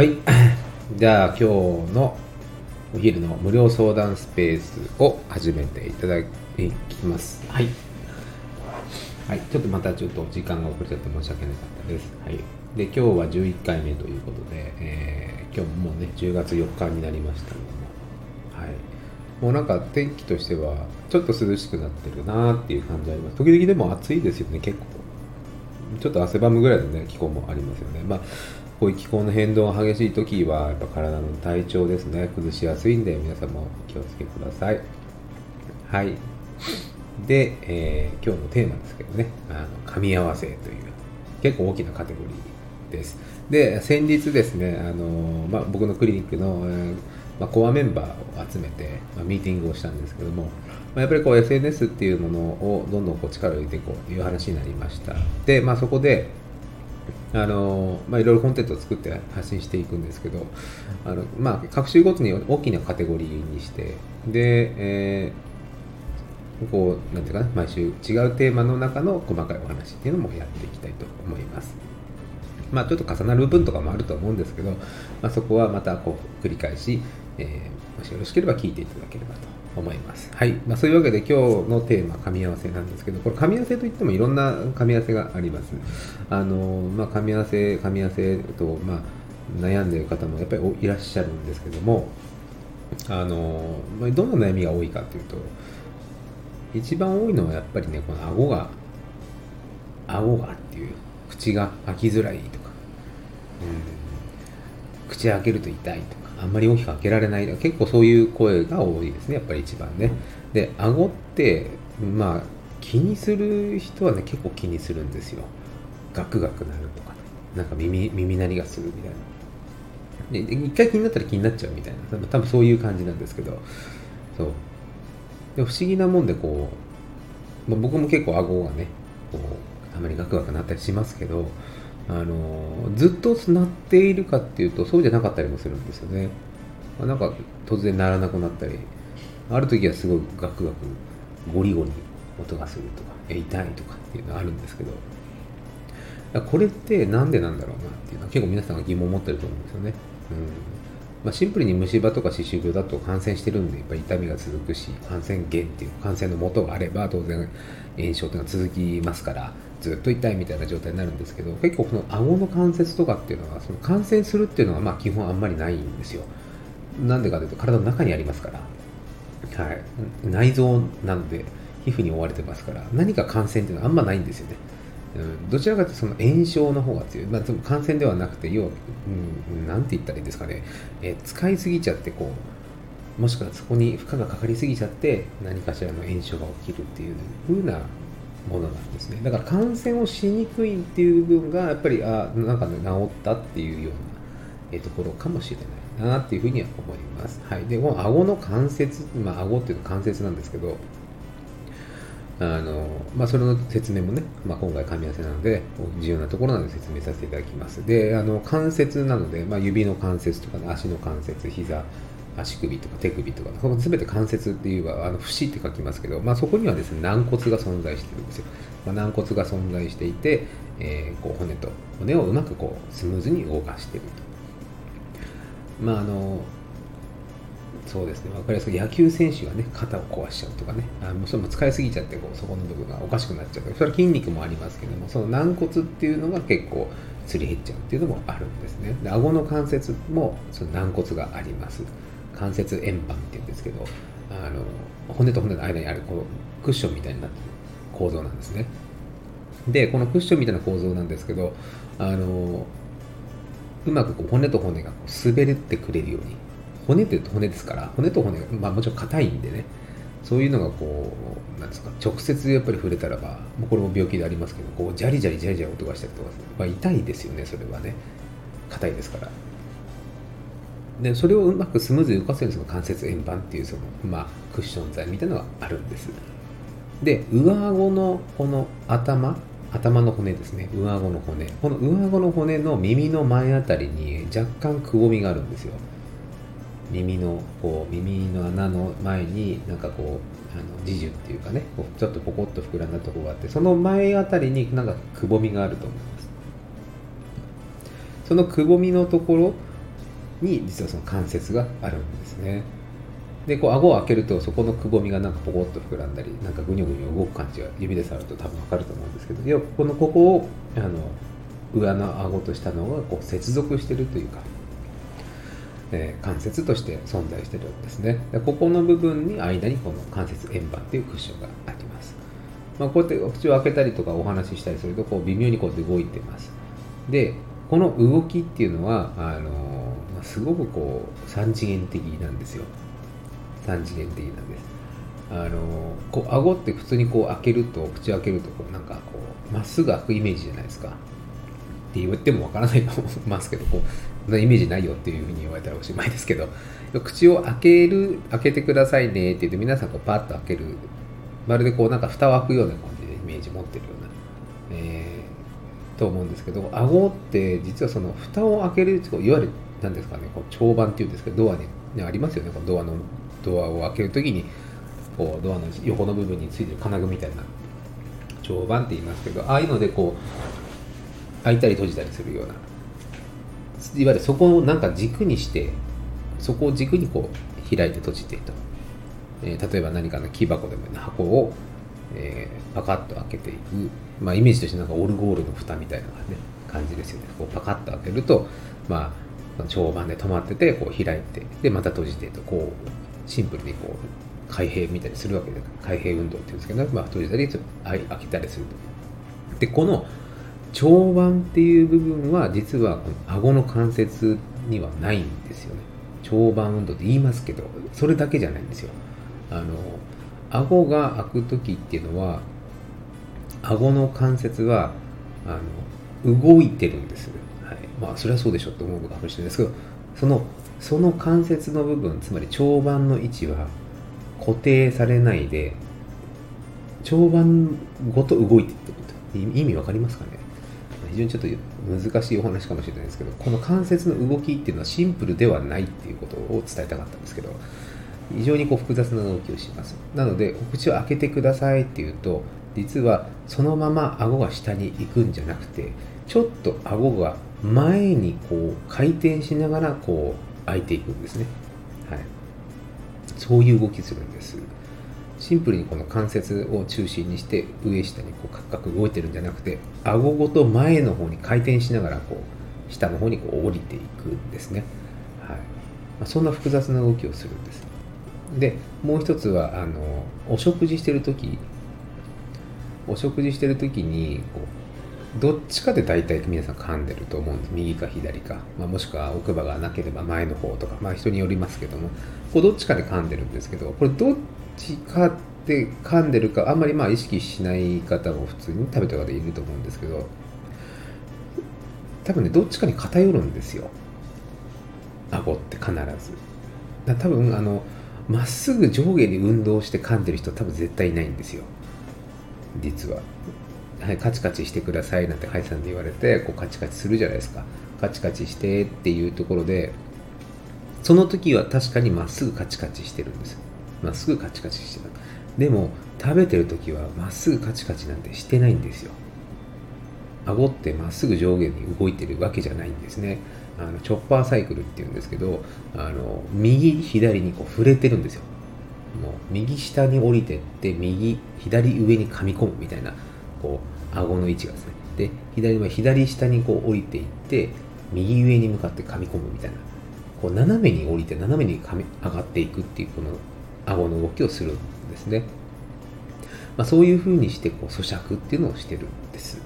はい。じゃあ今日のお昼の無料相談スペースを始めていただきます。はい。はい。ちょっとまたちょっと時間が遅れちゃって申し訳なかったです。はい。で、今日は11回目ということで、えー今日ももうね、10月4日になりましたけども、はい。もうなんか天気としてはちょっと涼しくなってるなーっていう感じあります。時々でも暑いですよね、結構。ちょっと汗ばむぐらいのね、気候もありますよね。まあ、こういう気候の変動が激しい時は、やっぱ体の体調ですね、崩しやすいんで、皆さんも気をつけください。はい。で、えー今日のテーマですけどね、あの噛み合わせという、結構大きなカテゴリーです。で、先日ですね、あのまあ、僕のクリニックの、えーまあ、コアメンバーを集めて、まあ、ミーティングをしたんですけども、まあ、やっぱりこう SNS っていうものをどんどんこう力を入れていこうという話になりました。で、まあ、そこで、あのまあ、いろいろコンテンツを作って発信していくんですけど、あのまあ、各週ごとに大きなカテゴリーにして、で、えーこう、なんていうかな、毎週違うテーマの中の細かいお話っていうのもやっていきたいと思います。まあ、ちょっと重なる部分とかもあると思うんですけど、まあ、そこはまたこう繰り返し、えーもしよろしければ聞いていただければと思います。はい。まあ、そういうわけで今日のテーマ、噛み合わせなんですけど、これ噛み合わせといってもいろんな噛み合わせがあります。あの、まあ、噛み合わせ、噛み合わせと、まあ、悩んでる方もやっぱりいらっしゃるんですけども、あの、まあどんな悩みが多いかというと、一番多いのはやっぱりね、この顎が、顎がっていう、口が開きづらいとか、うん、口開けると痛いとか、あんまり大きく開けられない、結構そういう声が多いですね、やっぱり一番ね。で、顎って、まあ、気にする人はね、結構気にするんですよ。ガクガクなるとかね、なんか耳、耳鳴りがするみたいな。でで一回気になったら気になっちゃうみたいな多分そういう感じなんですけどそうで不思議なもんでこう、まあ、僕も結構顎がねこうあまりガクガクなったりしますけどあのずっと鳴っているかっていうとそうじゃなかったりもするんですよね、まあなんか突然鳴らなくなったり。ある時はすごいガクガクゴリゴリ音がするとか痛いとかっていうのがあるんですけど。これってなんでなんだろうなっていうのは結構皆さんが疑問を持ってると思うんですよね。うん。まあ、シンプルに虫歯とか歯周病だと感染してるんでやっぱり痛みが続くし感染源っていう感染の元があれば当然炎症っていうのが続きますから。ずっと痛いみたいな状態になるんですけど結構この顎の関節とかっていうのはその感染するっていうのはまあ基本あんまりないんですよ。なんでかというと体の中にありますから、はい、内臓なので皮膚に覆われてますから。何か感染っていうのはあんまないんですよね。うん。どちらかというとその炎症の方が強い、まあ、感染ではなくて要は、うん、なんて言ったらいいですかね、え使いすぎちゃってこうもしくはそこに負荷がかかりすぎちゃって何かしらの炎症が起きるっていう風なものなんですね。だから感染をしにくいっていう部分がやっぱりあなんかね治ったっていうような、えところかもしれないなっていうふうには思います。はい。でこの顎の関節まあ顎っていうのは関節なんですけどあのまあ、それの説明もね、まあ、今回噛み合わせなので重要なところなので説明させていただきます。であの関節なので、まあ、指の関節とか、ね、足の関節膝足首とか手首とかその全て関節っていうはあの節って書きますけど、まあ、そこにはですね軟骨が存在してるんですよ、まあ、軟骨が存在していて、えーこう骨と骨をうまくこうスムーズに動かしてるとまああのそうですね、分かりやすく野球選手がね、肩を壊しちゃうとかね、あもうそれも使いすぎちゃってこう、そこの部分がおかしくなっちゃうとか、それは筋肉もありますけども、その軟骨っていうのが結構すり減っちゃうっていうのもあるんですね。で顎の関節もその軟骨があります。関節円盤っていうんですけど、あの骨と骨の間にあるこうクッションみたいになってる構造なんですね。で、このクッションみたいな構造なんですけど、あのうまくこう骨と骨がこう滑れてくれるように骨って言うと骨ですから骨と骨が、まあ、もちろん硬いんでねそういうのがこうなんですか直接やっぱり触れたらばもうこれも病気でありますけどこうジャリジャリジャリジャリ音がしたりとか、まあ、痛いですよねそれはね。硬いですから。でそれをうまくスムーズに動かせるその関節円盤っていうその、まあ、クッション材みたいなのがあるんです。で上顎のこの頭頭の骨ですね。上顎の骨。この上顎の骨の耳の前あたりに若干くぼみがあるんですよ。耳のこう耳の穴の前になんかこうあの自樹っていうかね。ちょっとポコッと膨らんだところがあってその前あたりになんかくぼみがあると思います。そのくぼみのところに実はその関節があるんですね。でこう顎を開けるとそこのくぼみがなんかポコッと膨らんだりなんかぐにょぐにょ動く感じが指で触ると多分わかると思うんですけど要はここのここをあの上の顎と下の顎がこう接続してるというか、えー、関節として存在してるんですね。でここの部分に間にこの関節円盤っていうクッションがあります、まあ、こうやってお口を開けたりとかお話ししたりするとこう微妙にこうやって動いてます。でこの動きっていうのはあのすごくこう三次元的なんですよ。三次元的なんです。あのこう顎って普通にこう開けると口開けるとこうなんかこうまっすぐ開くイメージじゃないですか。って言ってもわからないと思いますけどこうイメージないよっていうふうに言われたらおしまいですけど。口を開ける開けてくださいねって言って皆さんこうパッと開ける。まるでこうなんか蓋を開くような感じでイメージ持ってるような、えー、と思うんですけど顎って実はその蓋を開けるいわゆる何ですかねこう長板っていうんですけどドアに、ね、ありますよね。このドアのドアを開けるときにこうドアの横の部分についてる金具みたいな長板って言いますけどああいうのでこう開いたり閉じたりするような。いわゆるそこをなんか軸にしてそこを軸にこう開いて閉じてと、えー、例えば何かの木箱でもいい箱を、えー、パカッと開けていく、まあ、イメージとしてなんかオルゴールの蓋みたいな、ね、感じですよね。こうパカッと開けるとまあ長板で止まっててこう開いてでまた閉じてとこうシンプルにこう開閉みたいにするわけで開閉運動っていうんですけど、まあ、閉じたり開けたりすると。でこの長板っていう部分は実はこの顎の関節にはないんですよね。長板運動って言いますけどそれだけじゃないんですよ。あの顎が開く時っていうのは顎の関節はあの動いてるんですはい。まあそれはそうでしょって思うかもしれないですけどそのその関節の部分つまり長板の位置は固定されないで長板ごと動いてってると。意味わかりますかね。非常にちょっと難しいお話かもしれないですけどこの関節の動きっていうのはシンプルではないっていうことを伝えたかったんですけど非常にこう複雑な動きをします。なのでお口を開けてくださいっていうと実はそのまま顎が下に行くんじゃなくてちょっと顎が前にこう回転しながらこう開いていくんですね、はい、そういう動きするんです。シンプルにこの関節を中心にして上下にこうカクカク動いてるんじゃなくて顎ごと前の方に回転しながらこう下の方にこう降りていくんですね、はい。まあ、そんな複雑な動きをするんです。でもう一つはあのお食事してる時お食事してる時にこうどっちかで大体皆さん噛んでると思うんです。右か左か、まあ、もしくは奥歯がなければ前の方とか、まあ、人によりますけども。こうどっちかで噛んでるんですけどこれどっちかで噛んでるかあんまりまあ意識しない方も普通に食べた方いると思うんですけど多分ねどっちかに偏るんですよ。顎って必ず。多分あのまっすぐ上下に運動して噛んでる人多分絶対いないんですよ。実は。はい、カチカチしてくださいなんて歯医者さんで言われてこうカチカチするじゃないですか。カチカチしてっていうところでその時は確かにまっすぐカチカチしてるんですまっすぐカチカチしてるでも食べてる時はまっすぐカチカチなんてしてないんですよ。顎ってまっすぐ上下に動いてるわけじゃないんですね。あのチョッパーサイクルっていうんですけどあの右左にこう触れてるんですよ。もう右下に降りてって右左上に噛み込むみたいなこう顎の位置がですね。で左は左下にこう降りていって右上に向かって噛み込むみたいな。こう斜めに降りて斜めに噛み上がっていくっていうこの顎の動きをするんですね、まあ、そういうふうにしてこう咀嚼っていうのをしてるんです。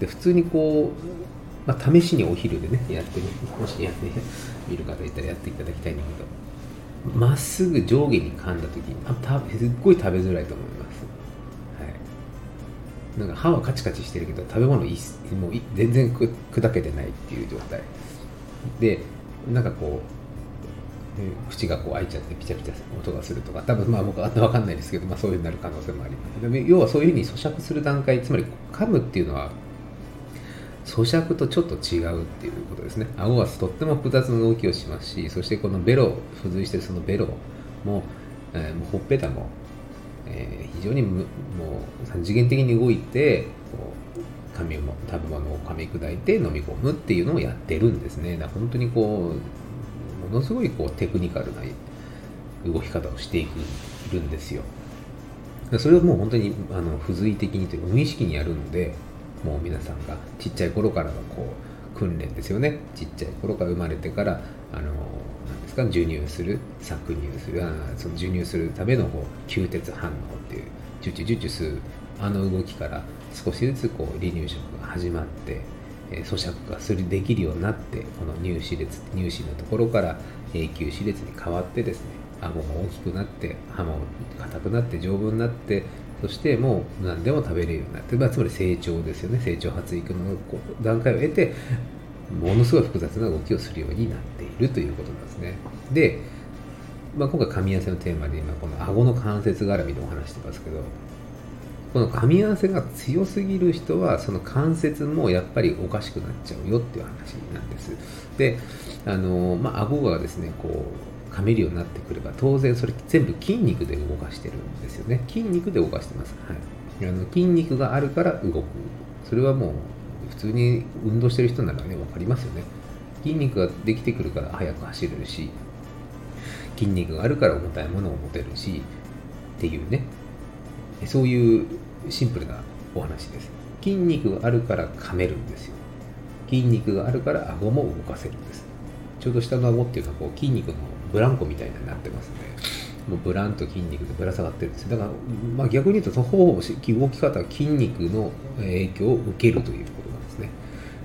で普通にこう、まあ、試しにお昼でねやってみもしやってみる方いたらやっていただきたいんだけど。まっすぐ上下に噛んだ時あたすっごい食べづらいと思います。はい。なんか歯はカチカチしてるけど食べ物いもう全然く砕けてないっていう状態。でなんかこう口がこう開いちゃってピチャピチャ音がするとか。多分まあ僕は分かんないですけど、まあ、そういうふうになる可能性もあります。でも要はそういうふうに咀嚼する段階つまり噛むっていうのは咀嚼とちょっと違うっていうことですね。顎はとっても複雑な動きをしますしそしてこのベロ付随してるそのベロも、えー、もうほっぺたもえー、非常にもう三次元的に動いてこう紙も食べ物を噛み砕いて飲み込むっていうのをやってるんですね。だ本当にこうものすごいこうテクニカルな動き方をしていくるんですよ。それをもう本当にあの付随的にというか無意識にやるのでもう皆さんがちっちゃい頃からのこう訓練ですよね。ちっちゃい頃から生まれてからあの何ですか授乳する搾乳するあその授乳するためのこう吸鉄反応っていうジュチュジュチュ吸うあの動きから少しずつこう離乳食が始まって、えー、咀嚼がするできるようになってこの乳歯列乳歯のところから永久歯列に変わってですね顎が大きくなって歯も硬くなって丈夫になってそしてもう何でも食べれるようになって、まあ、つまり成長ですよね。成長発育の段階を得てものすごい複雑な動きをするようになっているということなんですね。で、まあ、今回噛み合わせのテーマで今この顎の関節絡みでお話してますけどこの噛み合わせが強すぎる人はその関節もやっぱりおかしくなっちゃうよっていう話なんです。であのまあ顎がですねこう噛めるようになってくれば当然それ全部筋肉で動かしてるんですよね。筋肉で動かしてます、はい、あの筋肉があるから動く。それはもう普通に運動してる人ならね分かりますよね。筋肉ができてくるから速く走れるし筋肉があるから重たいものを持てるしっていうね。そういうシンプルなお話です。筋肉があるから噛めるんですよ。筋肉があるから顎も動かせるんです。ちょうど下の顎っていうのはこう筋肉のブランコみたいになってますね。もうブランと筋肉でぶら下がってるんです。だから、まあ、逆に言うとそのほぼ動き方は筋肉の影響を受けるということなんですね。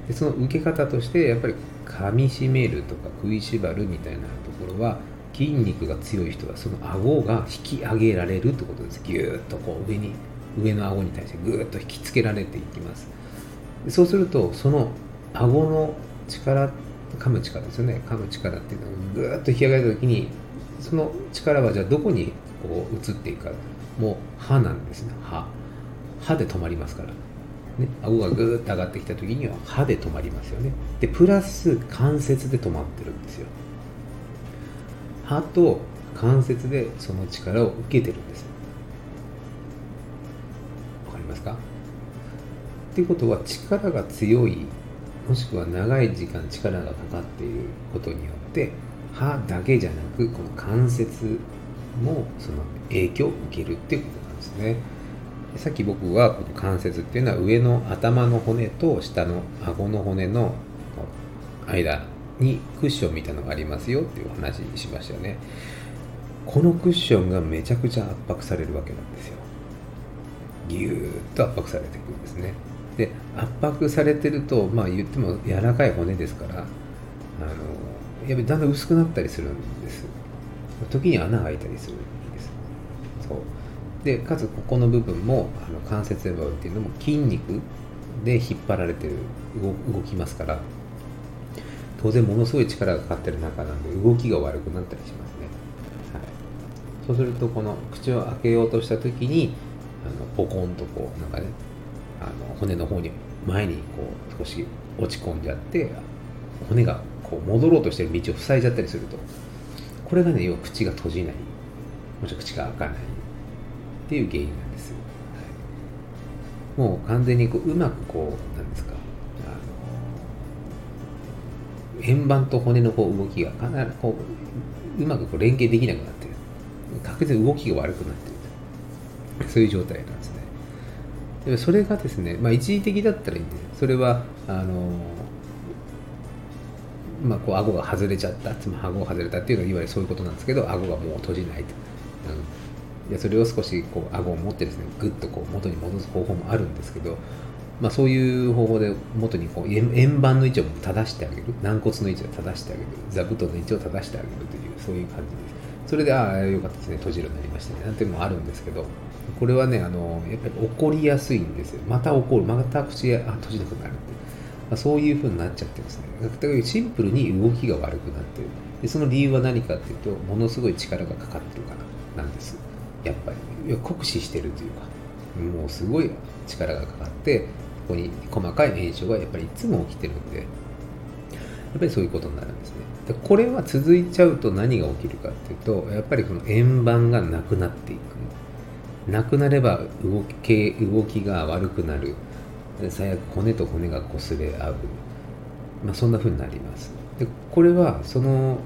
でその受け方としてやっぱり噛みしめるとか食いしばるみたいなところは筋肉が強い人はその顎が引き上げられるってことです。ぎゅーっとこう上に上の顎に対してぐーっと引きつけられていきます。そうするとその顎の力噛む力ですよね。噛む力っていうのがぐーっと引き上げた時にその力はじゃあどこにこう移っていくか。もう歯なんですね。歯。歯で止まりますから。ね、顎がぐーっと上がってきた時には歯で止まりますよね。でプラス関節で止まってるんですよ。歯と関節でその力を受けてるんです。わかりますか？っていうことは力が強いもしくは長い時間力がかかっていることによって歯だけじゃなくこの関節もその影響を受けるっていうことなんですね。さっき僕はこの関節っていうのは上の頭の骨と下の顎の骨の間にクッションみたいなのがありますよっていう話にしましたよね。このクッションがめちゃくちゃ圧迫されるわけなんですよ。ぎゅーっと圧迫されていくんですね。で圧迫されてるとまあ言っても柔らかい骨ですからあのやっぱりだんだん薄くなったりするんです。時に穴が開いたりするんです。そう。でかつここの部分もあの関節部分っていうのも筋肉で引っ張られてる動きますから当然ものすごい力がかかってる中なんで動きが悪くなったりしますね、はい、そうするとこの口を開けようとした時にあのポコンとこうなんかねあの骨の方に前にこう少し落ち込んじゃって骨がこう戻ろうとしてる道を塞いじゃったりするとこれがね要は口が閉じない。もしくは口が開かないっていう原因なんです、はい、もう完全にこううまくこうなんですか円盤と骨のこう動きがかなりこううまくこう連携できなくなってる。確実に動きが悪くなってる。そういう状態なんですね。でもそれがですね、まあ、一時的だったらいいんですそれはあのまあ、こう顎が外れちゃった。つまり顎が外れたっていうのはいわゆるそういうことなんですけど顎がもう閉じないと、うん、でそれを少しこう顎を持ってですねグッとこう元に戻す方法もあるんですけどまあ、そういう方法で元にこう円盤の位置を正してあげる。軟骨の位置を正してあげる。座布団の位置を正してあげるというそういう感じです。それでああよかったですね閉じるようになりましたね。なんていうのもあるんですけどこれはねあのやっぱり起こりやすいんですよ。また起こる。また口が閉じなくなるって、まあ、そういうふうになっちゃってるんですね。だからシンプルに動きが悪くなってる。でその理由は何かっていうとものすごい力がかかってるからなんです。やっぱり。酷使してるというかもうすごい力がかかってここに細かい炎症がやっぱりいつも起きてるんでやっぱりそういうことになるんですね。これは続いちゃうと何が起きるかっていうとやっぱりこの円盤がなくなっていくなくなれば動き動きが悪くなる。最悪骨と骨が擦れ合う、まあ、そんな風になります。でこれはその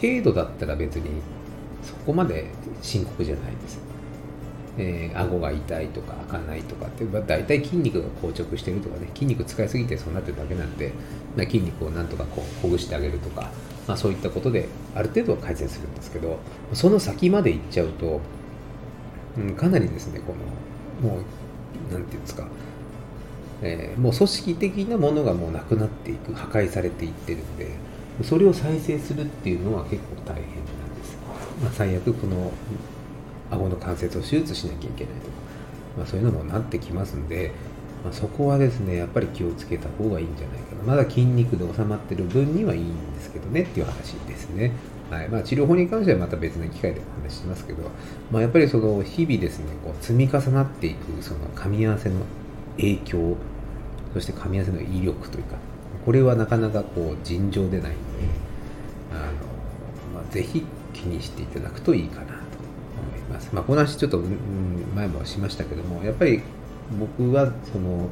軽度だったら別にそこまで深刻じゃないです。えー、顎が痛いとか開かないとかって、まあ、大体筋肉が硬直してるとかね筋肉使いすぎてそうなってるだけなんで、まあ、筋肉をなんとかこうほぐしてあげるとか、まあ、そういったことである程度は改善するんですけどその先までいっちゃうと、うん、かなりですねこのもうなんていうんですか、えー、もう組織的なものがもうなくなっていく破壊されていってるんでそれを再生するっていうのは結構大変なんです、まあ、最悪この顎の関節を手術しなきゃいけないとか、まあ、そういうのもなってきますんで、まあ、そこはですねやっぱり気をつけた方がいいんじゃないかな。まだ筋肉で収まってる分にはいいんですけどねっていう話ですね。はい。まあ、治療法に関してはまた別の機会でお話ししますけど、まあ、やっぱりその日々ですねこう積み重なっていくその噛み合わせの影響そして噛み合わせの威力というかこれはなかなかこう尋常でないのであの、まあ、ぜひ気にしていただくといいかな。ます。まあ、この話ちょっと、うん前もしましたけどもやっぱり僕はその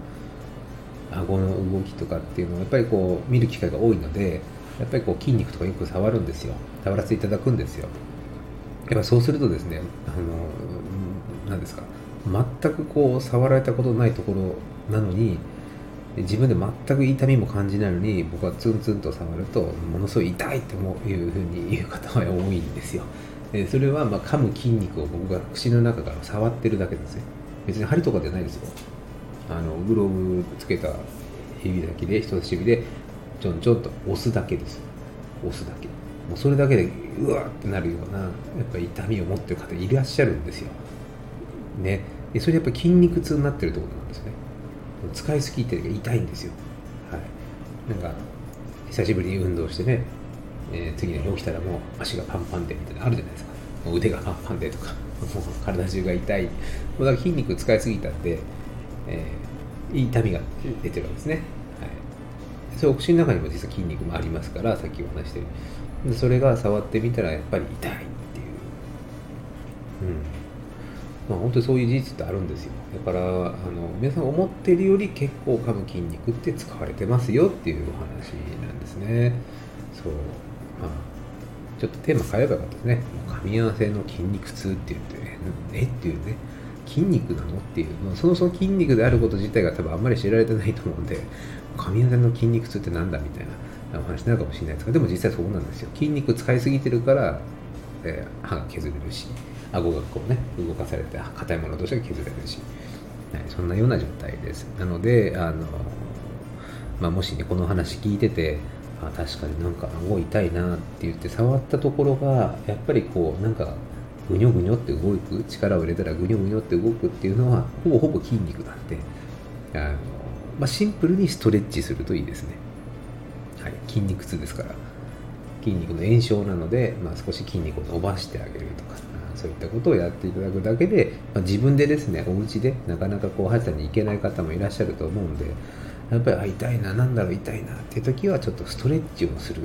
顎の動きとかっていうのをやっぱりこう見る機会が多いのでやっぱりこう筋肉とかよく触るんですよ。触らせていただくんですよ。やっぱそうするとですねあの何ですか全くこう触られたことないところなのに自分で全く痛みも感じないのに僕はツンツンと触るとものすごい痛いっていうふうに言う方は多いんですよ。えそれはまあ噛む筋肉を僕が口の中から触ってるだけですね別に針とかじゃないですよ。あのグローブつけた指だけで人差し指でちょんちょんと押すだけです。押すだけ。もうそれだけでうわーってなるようなやっぱ痛みを持ってる方いらっしゃるんですよ。ね。でそれやっぱ筋肉痛になってるってことなんですね。使いすぎて痛いんですよ。はい。なんか久しぶりに運動してねえー、次の日起きたらもう足がパンパンでみたいなあるじゃないですか。もう腕がパンパンでとか。も う体中が痛い。もうだから筋肉使いすぎたんで、えー、痛みが出てるわけですね、はい、そうお口の中にも実は筋肉もありますからさっきお話してる。でそれが触ってみたらやっぱり痛いっていう。うん。まあ、本当にそういう事実ってあるんですよ。だからあの皆さん思ってるより結構噛む筋肉って使われてますよっていうお話なんですね。そう。まあ、ちょっとテーマ変えればよかったですね。噛み合わせの筋肉痛って言ってね、え？っていうね、筋肉なの？っていう、まあ、そもそも筋肉であること自体が多分あんまり知られてないと思うんで、噛み合わせの筋肉痛ってなんだみたいなお話になるかもしれないですが、でも実際そうなんですよ。筋肉使いすぎてるから、えー、歯が削れるし、顎がこうね、動かされて硬いものとしては削れるし、はい、そんなような状態です。なので、あのまあ、もしね、この話聞いてて、あ確かになんか顎痛いなって言って触ったところがやっぱりこうなんかぐにょぐにょって動く力を入れたらぐにょぐにょって動くっていうのはほぼほぼ筋肉なんであの、まあ、シンプルにストレッチするといいですね、はい、筋肉痛ですから。筋肉の炎症なので、まあ、少し筋肉を伸ばしてあげるとかそういったことをやっていただくだけで、まあ、自分でですねお家でなかなかこう歯医者に行けない方もいらっしゃると思うんでやっぱりあ痛いな何だろう痛いなって時はちょっとストレッチをする。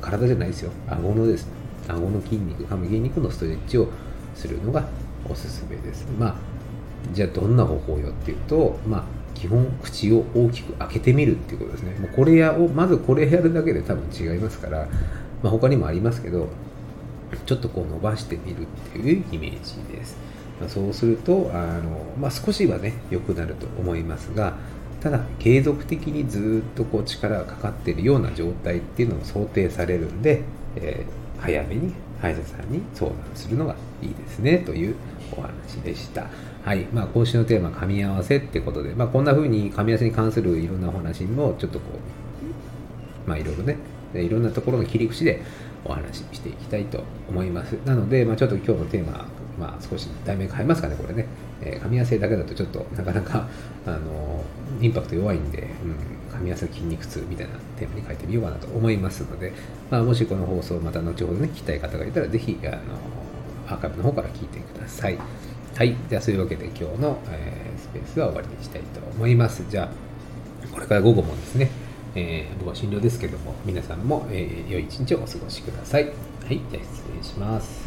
体じゃないですよ。顎のです。ね顎の筋肉噛む筋肉のストレッチをするのがおすすめです。まあじゃあどんな方法よっていうとまあ基本口を大きく開けてみるっていうことですね。もうこれやをまずこれやるだけで多分違いますから、まあ、他にもありますけどちょっとこう伸ばしてみるっていうイメージです、まあ、そうするとあの、まあ、少しはね良くなると思いますがただ継続的にずっとこう力がかかっているような状態っていうのも想定されるんで、えー、早めに歯医者さんに相談するのがいいですねというお話でした。はい。まあ、今週のテーマ噛み合わせってことで、まあ、こんな風に噛み合わせに関するいろんなお話もちょっとこう、まあ、いろいろね、いろんなところの切り口でお話ししていきたいと思います。なので、まあ、ちょっと今日のテーマ、まあ、少し題名変えますかね、これね。えー、噛み合わせだけだとちょっとなかなか、あのインパクト弱いんで、うん、噛み合わせ筋肉痛みたいなテーマに書いてみようかなと思いますので、まあ、もしこの放送また後ほどね、聞きたい方がいたら、ぜひ、あのアーカイブの方から聞いてください。はい。じゃあ、そういうわけで今日の、えー、スペースは終わりにしたいと思います。じゃあ、これから午後もですね、え、僕は診療ですけども、皆さんも、え、良い一日をお過ごしください。はい。じゃあ、失礼します。